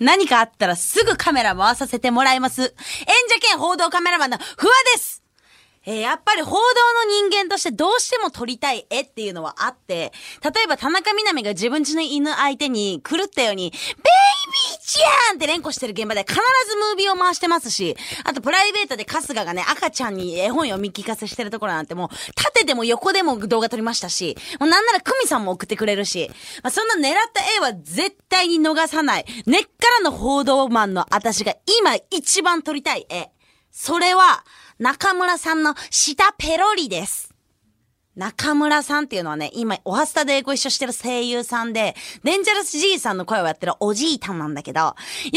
何かあったらすぐカメラ回させてもらいます。演者兼報道カメラマンの不破ですえー、やっぱり報道の人間としてどうしても撮りたい絵っていうのはあって、例えば田中みな実が自分ちの犬相手に狂ったように、ベイビーって連呼してる現場で必ずムービーを回してますし、あとプライベートで春日がね、赤ちゃんに絵本読み聞かせしてるところなんてもう、縦でも横でも動画撮りましたし、もうなんなら久美さんも送ってくれるし、まあ、そんな狙った絵は絶対に逃さない、根っからの報道マンの私が今一番撮りたい絵。それは、中村さんの下ペロリです。中村さんっていうのはね、今、おはスタでご一緒してる声優さんで、デンジャラス G さんの声をやってるおじいたんなんだけど、よ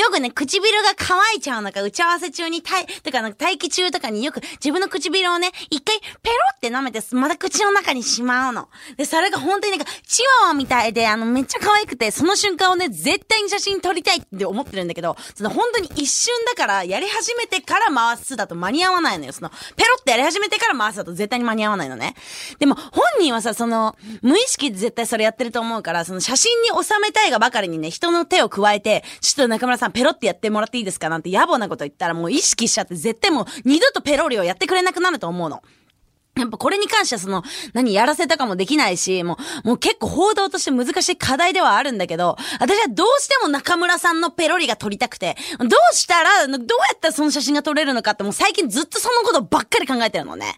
くね、唇が乾いちゃうのか、打ち合わせ中に、たい、とか、なんか待機中とかによく自分の唇をね、一回ペロって舐めて、また口の中にしまうの。で、それが本当になんか、チワワみたいで、あの、めっちゃ可愛くて、その瞬間をね、絶対に写真撮りたいって思ってるんだけど、その本当に一瞬だから、やり始めてから回すだと間に合わないのよ。その、ペロってやり始めてから回すだと絶対に間に合わないのね。でも、本人はさ、その、無意識で絶対それやってると思うから、その写真に収めたいがばかりにね、人の手を加えて、ちょっと中村さんペロってやってもらっていいですかなんて野暮なこと言ったらもう意識しちゃって絶対もう二度とペロリをやってくれなくなると思うの。やっぱこれに関してはその、何やらせたかもできないし、もう、もう結構報道として難しい課題ではあるんだけど、私はどうしても中村さんのペロリが撮りたくて、どうしたら、どうやったらその写真が撮れるのかってもう最近ずっとそのことばっかり考えてるのね。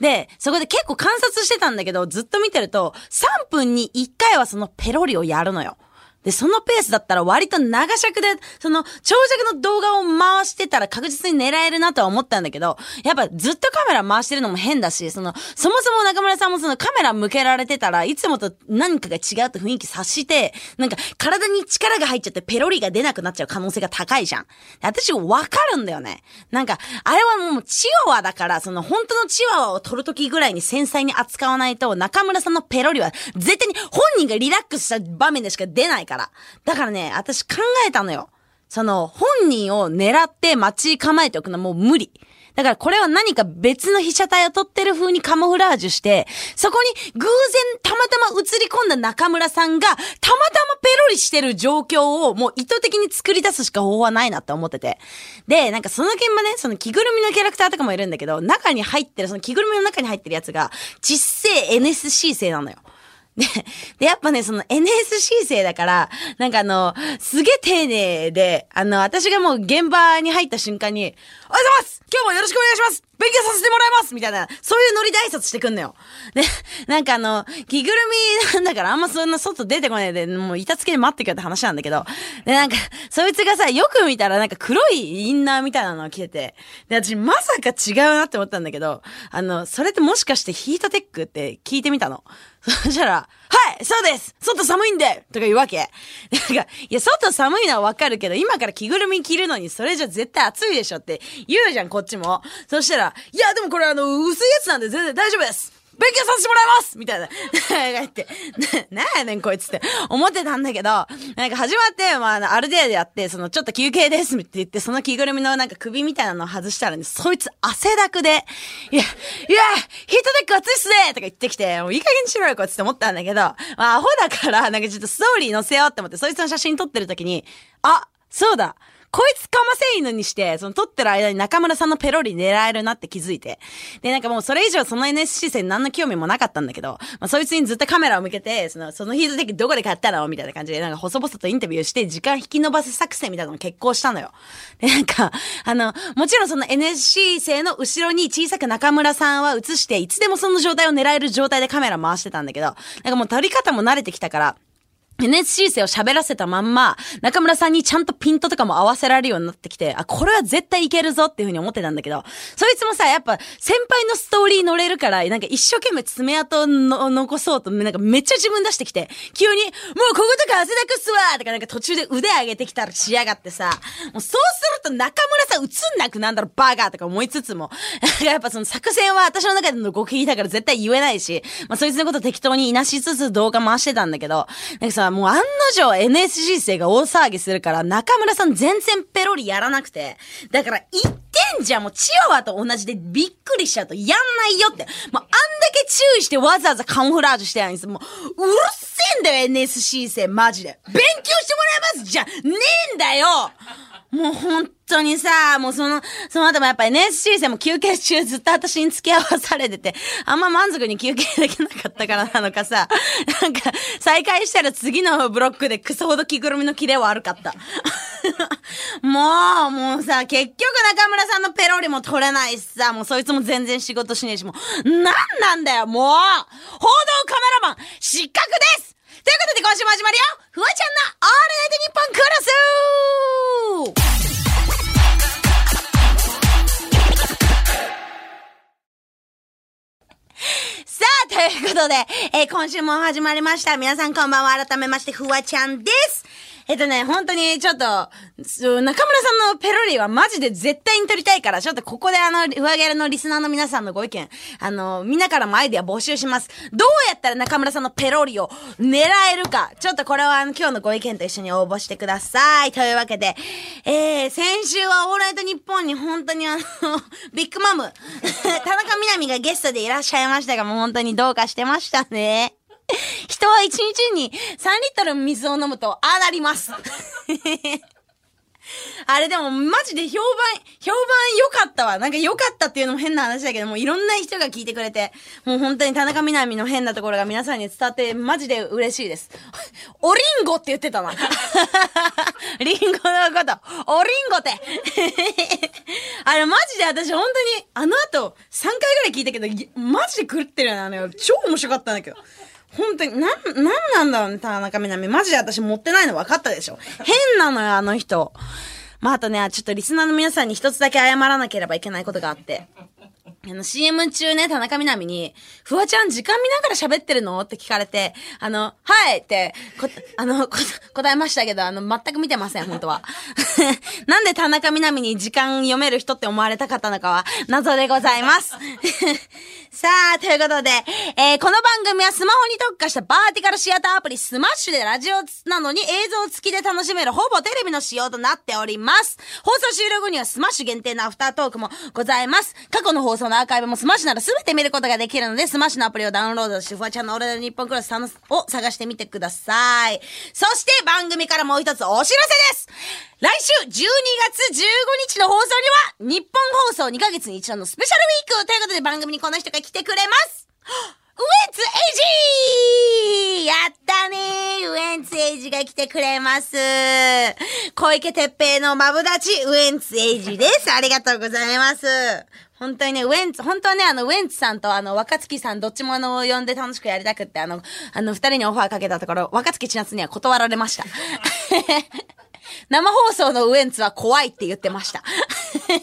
で、そこで結構観察してたんだけど、ずっと見てると、3分に1回はそのペロリをやるのよ。で、そのペースだったら割と長尺で、その長尺の動画を回してたら確実に狙えるなとは思ったんだけど、やっぱずっとカメラ回してるのも変だし、その、そもそも中村さんもそのカメラ向けられてたらいつもと何かが違うって雰囲気察して、なんか体に力が入っちゃってペロリが出なくなっちゃう可能性が高いじゃん。私わかるんだよね。なんか、あれはもうチワワだから、その本当のチワワを撮るときぐらいに繊細に扱わないと、中村さんのペロリは絶対に本人がリラックスした場面でしか出ないから。から。だからね、私考えたのよ。その、本人を狙って待ち構えておくのはもう無理。だからこれは何か別の被写体を撮ってる風にカモフラージュして、そこに偶然たまたま映り込んだ中村さんが、たまたまペロリしてる状況をもう意図的に作り出すしか方法はないなって思ってて。で、なんかその現場ね、その着ぐるみのキャラクターとかもいるんだけど、中に入ってる、その着ぐるみの中に入ってるやつが、実生 NSC 生なのよ。で、で、やっぱね、その NSC 生だから、なんかあの、すげえ丁寧で、あの、私がもう現場に入った瞬間に、おはようございます。今日もよろしくお願いします。勉強させてもらいます。みたいな、そういうノリで挨拶してくんのよ。で、なんかあの、着ぐるみなんだからあんまそんな外出てこないで、もう板付けで待ってくよって話なんだけど、で、なんか、そいつがさ、よく見たらなんか黒いインナーみたいなのを着てて、で、私まさか違うなって思ったんだけど、あの、それってもしかしてヒートテックって聞いてみたの。そしたら、そうです外寒いんでとか言うわけ。なんか、いや、外寒いのはわかるけど、今から着ぐるみ着るのにそれじゃ絶対暑いでしょって言うじゃん、こっちも。そしたら、いや、でもこれあの、薄いやつなんで全然大丈夫です勉強させてもらいます！みたいな。言って、な、なんやねんこいつって。思ってたんだけど、なんか始まって、まあ、ある程度やって、その、ちょっと休憩ですって言って、その着ぐるみのなんか首みたいなのを外したらね、そいつ汗だくで、いや、いや、ヒートテック熱いっすね！とか言ってきて、もういい加減にしろよこいつって思ったんだけど、まあ、アホだから、なんかちょっとストーリー載せようって思って、そいつの写真撮ってる時に、あ、そうだ。こいつかませいのにして、その撮ってる間に中村さんのペロリ狙えるなって気づいて。で、なんかもうそれ以上その NSC 戦何の興味もなかったんだけど、まあそいつにずっとカメラを向けて、その、そのヒートテックどこで買ったの？みたいな感じで、なんか細々とインタビューして、時間引き延ばす作戦みたいなのを決行したのよ。で、なんか、あの、もちろんその NSC 生の後ろに小さく中村さんは映して、いつでもその状態を狙える状態でカメラ回してたんだけど、なんかもう撮り方も慣れてきたから、NSC 生を喋らせたまんま、中村さんにちゃんとピントとかも合わせられるようになってきて、あ、これは絶対いけるぞっていうふうに思ってたんだけど、そいつもさ、やっぱ先輩のストーリー乗れるから、なんか一生懸命爪痕の残そうと、なんかめっちゃ自分出してきて、急に、もうこことか汗だくっすわとかなんか途中で腕上げてきたらしやがってさ、もうそうすると中村さん映んなくなんだろ、バーガーとか思いつつも、やっぱその作戦は私の中での極秘だから絶対言えないし、まあそいつのこと適当にいなしつつ動画回してたんだけど、なんかさ、もう案の定 NSC 生が大騒ぎするから、中村さん全然ペロリやらなくて、だから言ってんじゃんもうチワワと同じでびっくりしちゃうとやんないよって。もうあんだけ注意してわざわざカモフラージュしてやんです。もう、うるせえんだよ NSC 生、マジで。勉強してもらいますじゃねえんだよもう本当にさ、もうその、その後もやっぱ NSC 生も休憩中ずっと私に付き合わされてて、あんま満足に休憩できなかったからなのかさ、なんか、再開したら次のブロックでクソほど着ぐるみのキレは悪かった。もう、もうさ、結局中村さんのペロリも取れないしさ、もうそいつも全然仕事しねえし、もう、なんなんだよ、もう報道カメラマン、失格ですということで今週も始まるよフワちゃんのオールナイトニッポンクロスさあ、ということで、えー今週も始まりました。皆さんこんばんは。改めまして、フワちゃんです。えっとね、本当にちょっと、中村さんのペロリはマジで絶対に撮りたいから、ちょっとここであの、フワゲルのリスナーの皆さんのご意見、あの、みんなからもアイディア募集します。どうやったら中村さんのペロリを狙えるか、ちょっとこれはあの、今日のご意見と一緒に応募してください。というわけで、えー、先週はオールナイトニッポンに本当にあの、ビッグマム、田中みな実がゲストでいらっしゃいましたが、もう本当にどうかしてましたね。人は一日に3リットル水を飲むと、ああなります。あれでもマジで評判、評判良かったわ。なんか良かったっていうのも変な話だけど、もういろんな人が聞いてくれて、もう本当に田中みな実の変なところが皆さんに伝わってマジで嬉しいです。おりんごって言ってたな。リンゴのこと、おりんごって。あれマジで私本当に、あの後3回ぐらい聞いたけど、いマジで狂ってるよね。あの、超面白かったんだけど。本当に、なん、なんなんだろうね、田中みな実。マジで私持ってないの分かったでしょ。変なのよ、あの人。まあ、あとね、ちょっとリスナーの皆さんに一つだけ謝らなければいけないことがあって。あの、CM 中ね、田中みな実に、フワちゃん時間見ながら喋ってるの？って聞かれて、あの、はいって、こ、あの、こ答えましたけど、あの、全く見てません、本当は。なんで田中みな実に時間読める人って思われたかったのかは、謎でございます。さあ、ということで、えーこの番組はスマホに特化したバーティカルシアターアプリスマッシュでラジオなのに映像付きで楽しめるほぼテレビの仕様となっております。放送終了後にはスマッシュ限定のアフタートークもございます。過去の放送のアーカイブもスマッシュなら全て見ることができるので、スマッシュのアプリをダウンロードして、フワちゃんのオールナイトニッポンクロスを探してみてください。そして番組からもう一つお知らせです来週12月15日の放送には、日本放送2ヶ月に一度のスペシャルウィークということで番組にこの人が来てくれますウエンツエイジやったねーウエンツエイジが来てくれます。小池徹平のマブダチ、ウエンツエイジです。ありがとうございます。本当にね、ウエンツ、本当はね、あの、ウエンツさんとあの、若月さん、どっちもあの、呼んで楽しくやりたくって、あの、あの、二人にオファーかけたところ、若月千夏には断られました。生放送のウエンツは怖いって言ってました。という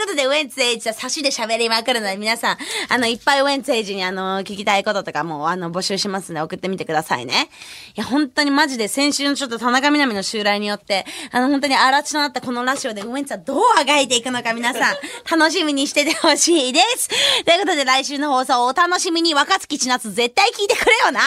ことで、ウエンツエイジは差しで喋りまくるので、皆さん、あの、いっぱいウエンツエイジにあの、聞きたいこととかも、あの、募集しますので、送ってみてくださいね。いや、本当にマジで、先週のちょっと田中みな実の襲来によって、あの、本当に荒地となったこのラジオで、ウエンツはどうあがいていくのか、皆さん、楽しみにしててほしいです。ということで、来週の放送をお楽しみに、若月千夏絶対聞いてくれよな。